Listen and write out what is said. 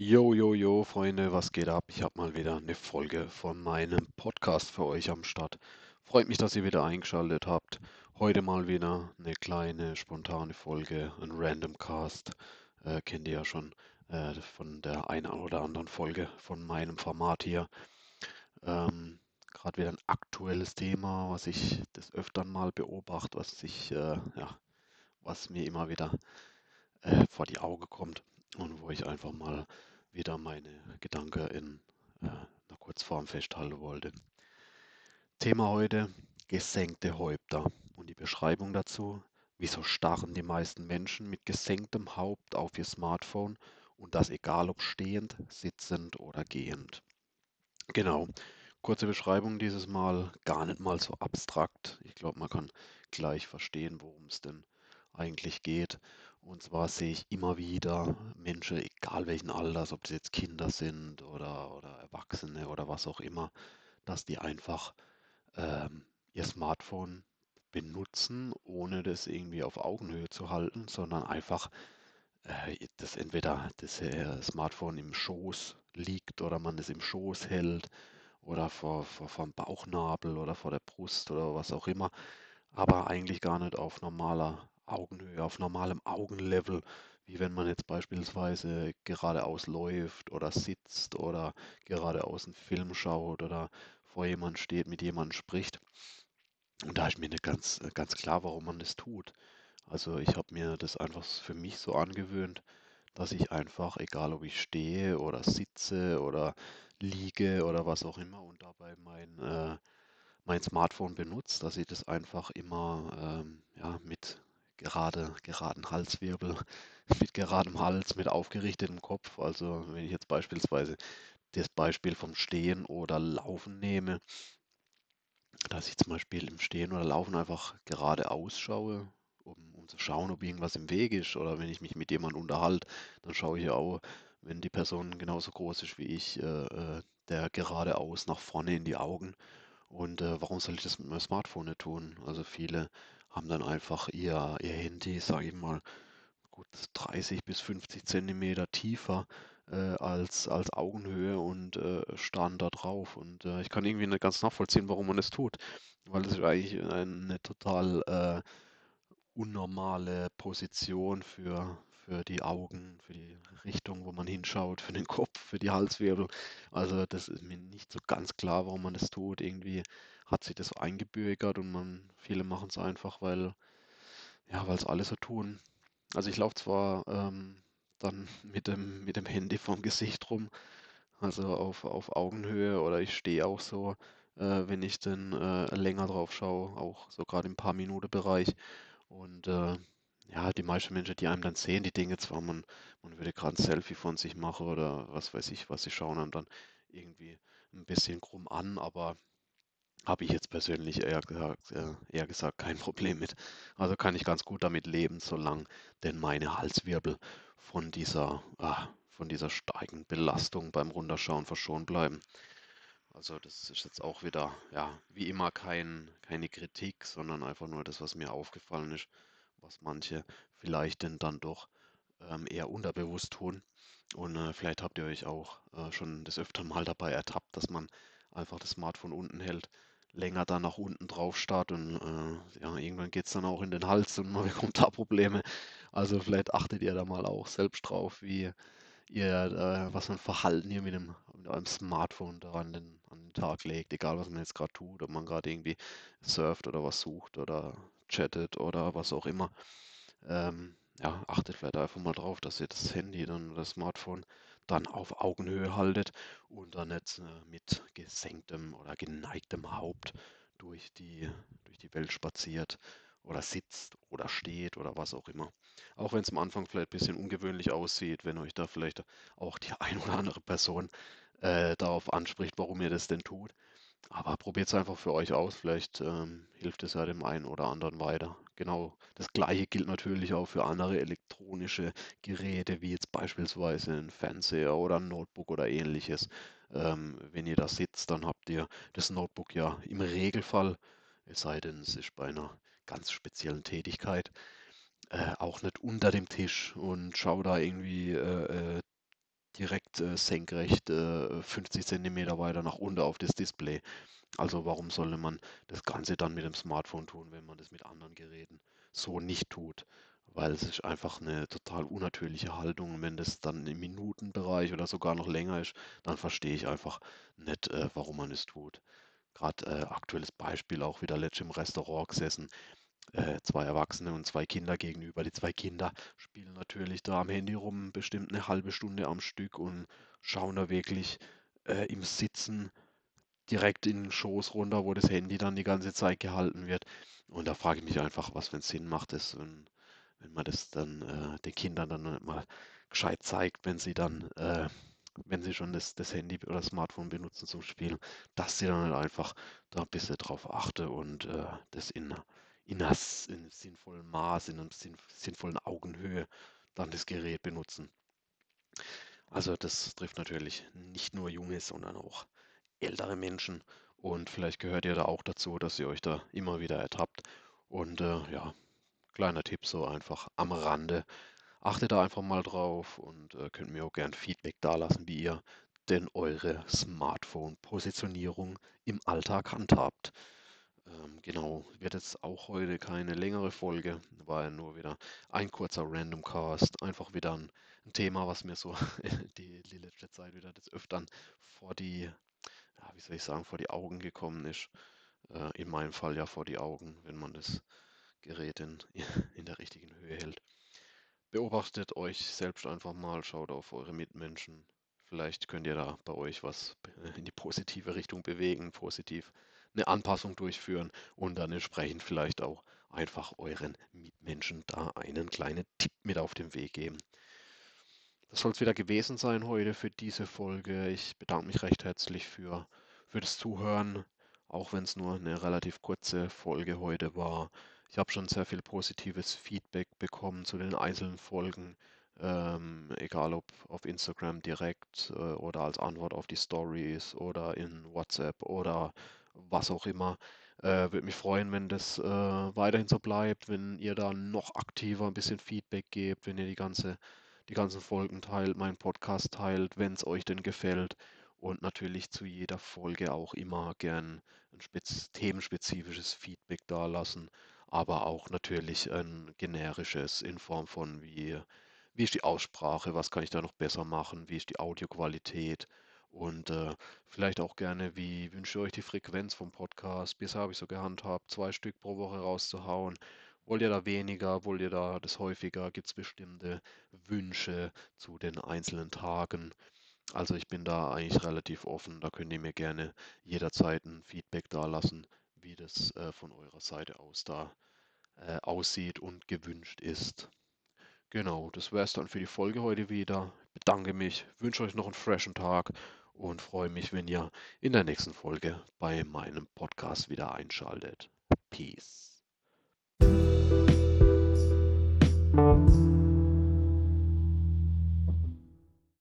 Jo, jo, jo, Freunde, was geht ab? Ich habe mal wieder eine Folge von meinem Podcast für euch am Start. Freut mich, dass ihr wieder eingeschaltet habt. Heute mal wieder eine kleine spontane Folge, ein Random Cast. Äh, kennt ihr ja schon äh, von der einen oder anderen Folge von meinem Format hier. Ähm, Gerade wieder ein aktuelles Thema, was ich des Öfteren mal beobachte, was äh, ja, was mir immer wieder äh, vor die Augen kommt und wo ich einfach mal wieder meine Gedanken in äh, einer Kurzform festhalten wollte. Thema heute, gesenkte Häupter und die Beschreibung dazu. Wieso starren die meisten Menschen mit gesenktem Haupt auf ihr Smartphone und das egal ob stehend, sitzend oder gehend? Genau, kurze Beschreibung dieses Mal, gar nicht mal so abstrakt. Ich glaube, man kann gleich verstehen, worum es denn eigentlich geht. Und zwar sehe ich immer wieder Menschen, egal welchen Alters, ob das jetzt Kinder sind oder, oder Erwachsene oder was auch immer, dass die einfach ähm, ihr Smartphone benutzen, ohne das irgendwie auf Augenhöhe zu halten, sondern einfach äh, das entweder das äh, Smartphone im Schoß liegt oder man es im Schoß hält oder vor, vor, vor dem Bauchnabel oder vor der Brust oder was auch immer, aber eigentlich gar nicht auf normaler Augenhöhe, auf normalem Augenlevel, wie wenn man jetzt beispielsweise geradeaus läuft oder sitzt oder geradeaus einen Film schaut oder vor jemand steht, mit jemandem spricht. Und da ist mir nicht ganz, ganz klar, warum man das tut. Also ich habe mir das einfach für mich so angewöhnt, dass ich einfach, egal ob ich stehe oder sitze oder liege oder was auch immer und dabei mein, äh, mein Smartphone benutze, dass ich das einfach immer ähm, ja, mit gerade, geraden Halswirbel, mit geradem Hals, mit aufgerichtetem Kopf. Also wenn ich jetzt beispielsweise das Beispiel vom Stehen oder Laufen nehme, dass ich zum Beispiel im Stehen oder Laufen einfach gerade ausschaue, um, um zu schauen, ob irgendwas im Weg ist. Oder wenn ich mich mit jemandem unterhalte, dann schaue ich auch, wenn die Person genauso groß ist wie ich, äh, äh, der geradeaus nach vorne in die Augen. Und äh, warum soll ich das mit meinem Smartphone nicht tun? Also viele haben dann einfach ihr, ihr Handy, sage ich mal, gut 30 bis 50 Zentimeter tiefer äh, als, als Augenhöhe und äh, starren da drauf. Und äh, ich kann irgendwie nicht ganz nachvollziehen, warum man das tut, weil ist eigentlich eine total äh, unnormale Position für, für die Augen, für die Richtung, wo man hinschaut, für den Kopf, für die Halswirbel. Also das ist mir nicht so ganz klar, warum man das tut. Irgendwie hat sich das eingebürgert und man, viele machen es einfach, weil, ja, weil es alle so tun. Also ich laufe zwar ähm, dann mit dem, mit dem Handy vorm Gesicht rum, also auf, auf Augenhöhe oder ich stehe auch so, äh, wenn ich dann äh, länger drauf schaue, auch so gerade im paar Minuten Bereich. Und äh, ja, die meisten Menschen, die einem dann sehen, die Dinge zwar, man, man würde gerade ein Selfie von sich machen oder was weiß ich, was sie schauen einem dann irgendwie ein bisschen krumm an, aber habe ich jetzt persönlich eher gesagt, äh, eher gesagt kein Problem mit. Also kann ich ganz gut damit leben, solange denn meine Halswirbel von dieser, ah, von dieser starken Belastung beim Runterschauen verschont bleiben. Also das ist jetzt auch wieder, ja, wie immer kein, keine Kritik, sondern einfach nur das, was mir aufgefallen ist, was manche vielleicht denn dann doch ähm, eher unterbewusst tun. Und äh, vielleicht habt ihr euch auch äh, schon des Öfteren mal dabei ertappt, dass man einfach das Smartphone unten hält, länger dann nach unten drauf starrt und äh, ja, irgendwann geht es dann auch in den Hals und man bekommt da Probleme. Also vielleicht achtet ihr da mal auch selbst drauf, wie ihr, äh, was für ein Verhalten ihr mit dem mit eurem Smartphone da an den, an den Tag legt, egal was man jetzt gerade tut, ob man gerade irgendwie surft oder was sucht oder chattet oder was auch immer. Ähm, ja, achtet vielleicht einfach mal drauf, dass ihr das Handy dann oder das Smartphone dann auf Augenhöhe haltet und dann nicht äh, mit gesenktem oder geneigtem Haupt durch die, durch die Welt spaziert oder sitzt oder steht oder was auch immer. Auch wenn es am Anfang vielleicht ein bisschen ungewöhnlich aussieht, wenn euch da vielleicht auch die ein oder andere Person äh, darauf anspricht, warum ihr das denn tut. Aber probiert es einfach für euch aus, vielleicht ähm, hilft es ja dem einen oder anderen weiter. Genau, das gleiche gilt natürlich auch für andere elektronische Geräte, wie jetzt beispielsweise ein Fernseher oder ein Notebook oder ähnliches. Ähm, wenn ihr da sitzt, dann habt ihr das Notebook ja im Regelfall, es sei denn, es ist bei einer ganz speziellen Tätigkeit, äh, auch nicht unter dem Tisch und schau da irgendwie äh, äh, direkt äh, senkrecht äh, 50 Zentimeter weiter nach unten auf das Display. Also warum sollte man das Ganze dann mit dem Smartphone tun, wenn man das mit anderen Geräten so nicht tut? Weil es ist einfach eine total unnatürliche Haltung. Und wenn das dann im Minutenbereich oder sogar noch länger ist, dann verstehe ich einfach nicht, äh, warum man es tut. Gerade äh, aktuelles Beispiel auch wieder letztens im Restaurant gesessen. Äh, zwei Erwachsene und zwei Kinder gegenüber. Die zwei Kinder spielen natürlich da am Handy rum, bestimmt eine halbe Stunde am Stück und schauen da wirklich äh, im Sitzen direkt in den Schoß runter, wo das Handy dann die ganze Zeit gehalten wird. Und da frage ich mich einfach, was für einen Sinn macht es, wenn, wenn man das dann äh, den Kindern dann mal gescheit zeigt, wenn sie dann, äh, wenn sie schon das, das Handy oder das Smartphone benutzen zum Spielen, dass sie dann halt einfach da ein bisschen drauf achte und äh, das in, in, einer, in einem sinnvollen Maß, in einer sinnvollen Augenhöhe dann das Gerät benutzen. Also das trifft natürlich nicht nur Junge, sondern auch ältere Menschen. Und vielleicht gehört ihr da auch dazu, dass ihr euch da immer wieder ertappt. Und äh, ja, kleiner Tipp so einfach am Rande. Achtet da einfach mal drauf und äh, könnt mir auch gern Feedback dalassen, wie ihr denn eure Smartphone-Positionierung im Alltag handhabt. Ähm, genau, wird jetzt auch heute keine längere Folge, war ja nur wieder ein kurzer Random Cast, einfach wieder ein, ein Thema, was mir so die, die letzte Zeit wieder des Öfteren vor die, ja, wie soll ich sagen, vor die Augen gekommen ist. Äh, in meinem Fall ja vor die Augen, wenn man das Gerät in, in der richtigen Höhe hält. Beobachtet euch selbst einfach mal, schaut auf eure Mitmenschen. Vielleicht könnt ihr da bei euch was in die positive Richtung bewegen, positiv eine Anpassung durchführen und dann entsprechend vielleicht auch einfach euren Mitmenschen da einen kleinen Tipp mit auf den Weg geben. Das soll es wieder gewesen sein heute für diese Folge. Ich bedanke mich recht herzlich für, für das Zuhören, auch wenn es nur eine relativ kurze Folge heute war. Ich habe schon sehr viel positives Feedback bekommen zu den einzelnen Folgen, ähm, egal ob auf Instagram direkt äh, oder als Antwort auf die Stories oder in WhatsApp oder was auch immer. Äh, Würde mich freuen, wenn das äh, weiterhin so bleibt, wenn ihr da noch aktiver ein bisschen Feedback gebt, wenn ihr die ganze, die ganzen Folgen teilt, meinen Podcast teilt, wenn es euch denn gefällt. Und natürlich zu jeder Folge auch immer gern ein spez themenspezifisches Feedback dalassen, aber auch natürlich ein generisches in Form von wie, wie ist die Aussprache, was kann ich da noch besser machen, wie ist die Audioqualität, und äh, vielleicht auch gerne, wie wünscht ihr euch die Frequenz vom Podcast? Bisher habe ich so gehandhabt, zwei Stück pro Woche rauszuhauen. Wollt ihr da weniger? Wollt ihr da das häufiger? Gibt es bestimmte Wünsche zu den einzelnen Tagen? Also ich bin da eigentlich relativ offen. Da könnt ihr mir gerne jederzeit ein Feedback dalassen, wie das äh, von eurer Seite aus da äh, aussieht und gewünscht ist. Genau, das wäre es dann für die Folge heute wieder. Bedanke mich, wünsche euch noch einen freshen Tag und freue mich, wenn ihr in der nächsten Folge bei meinem Podcast wieder einschaltet. Peace.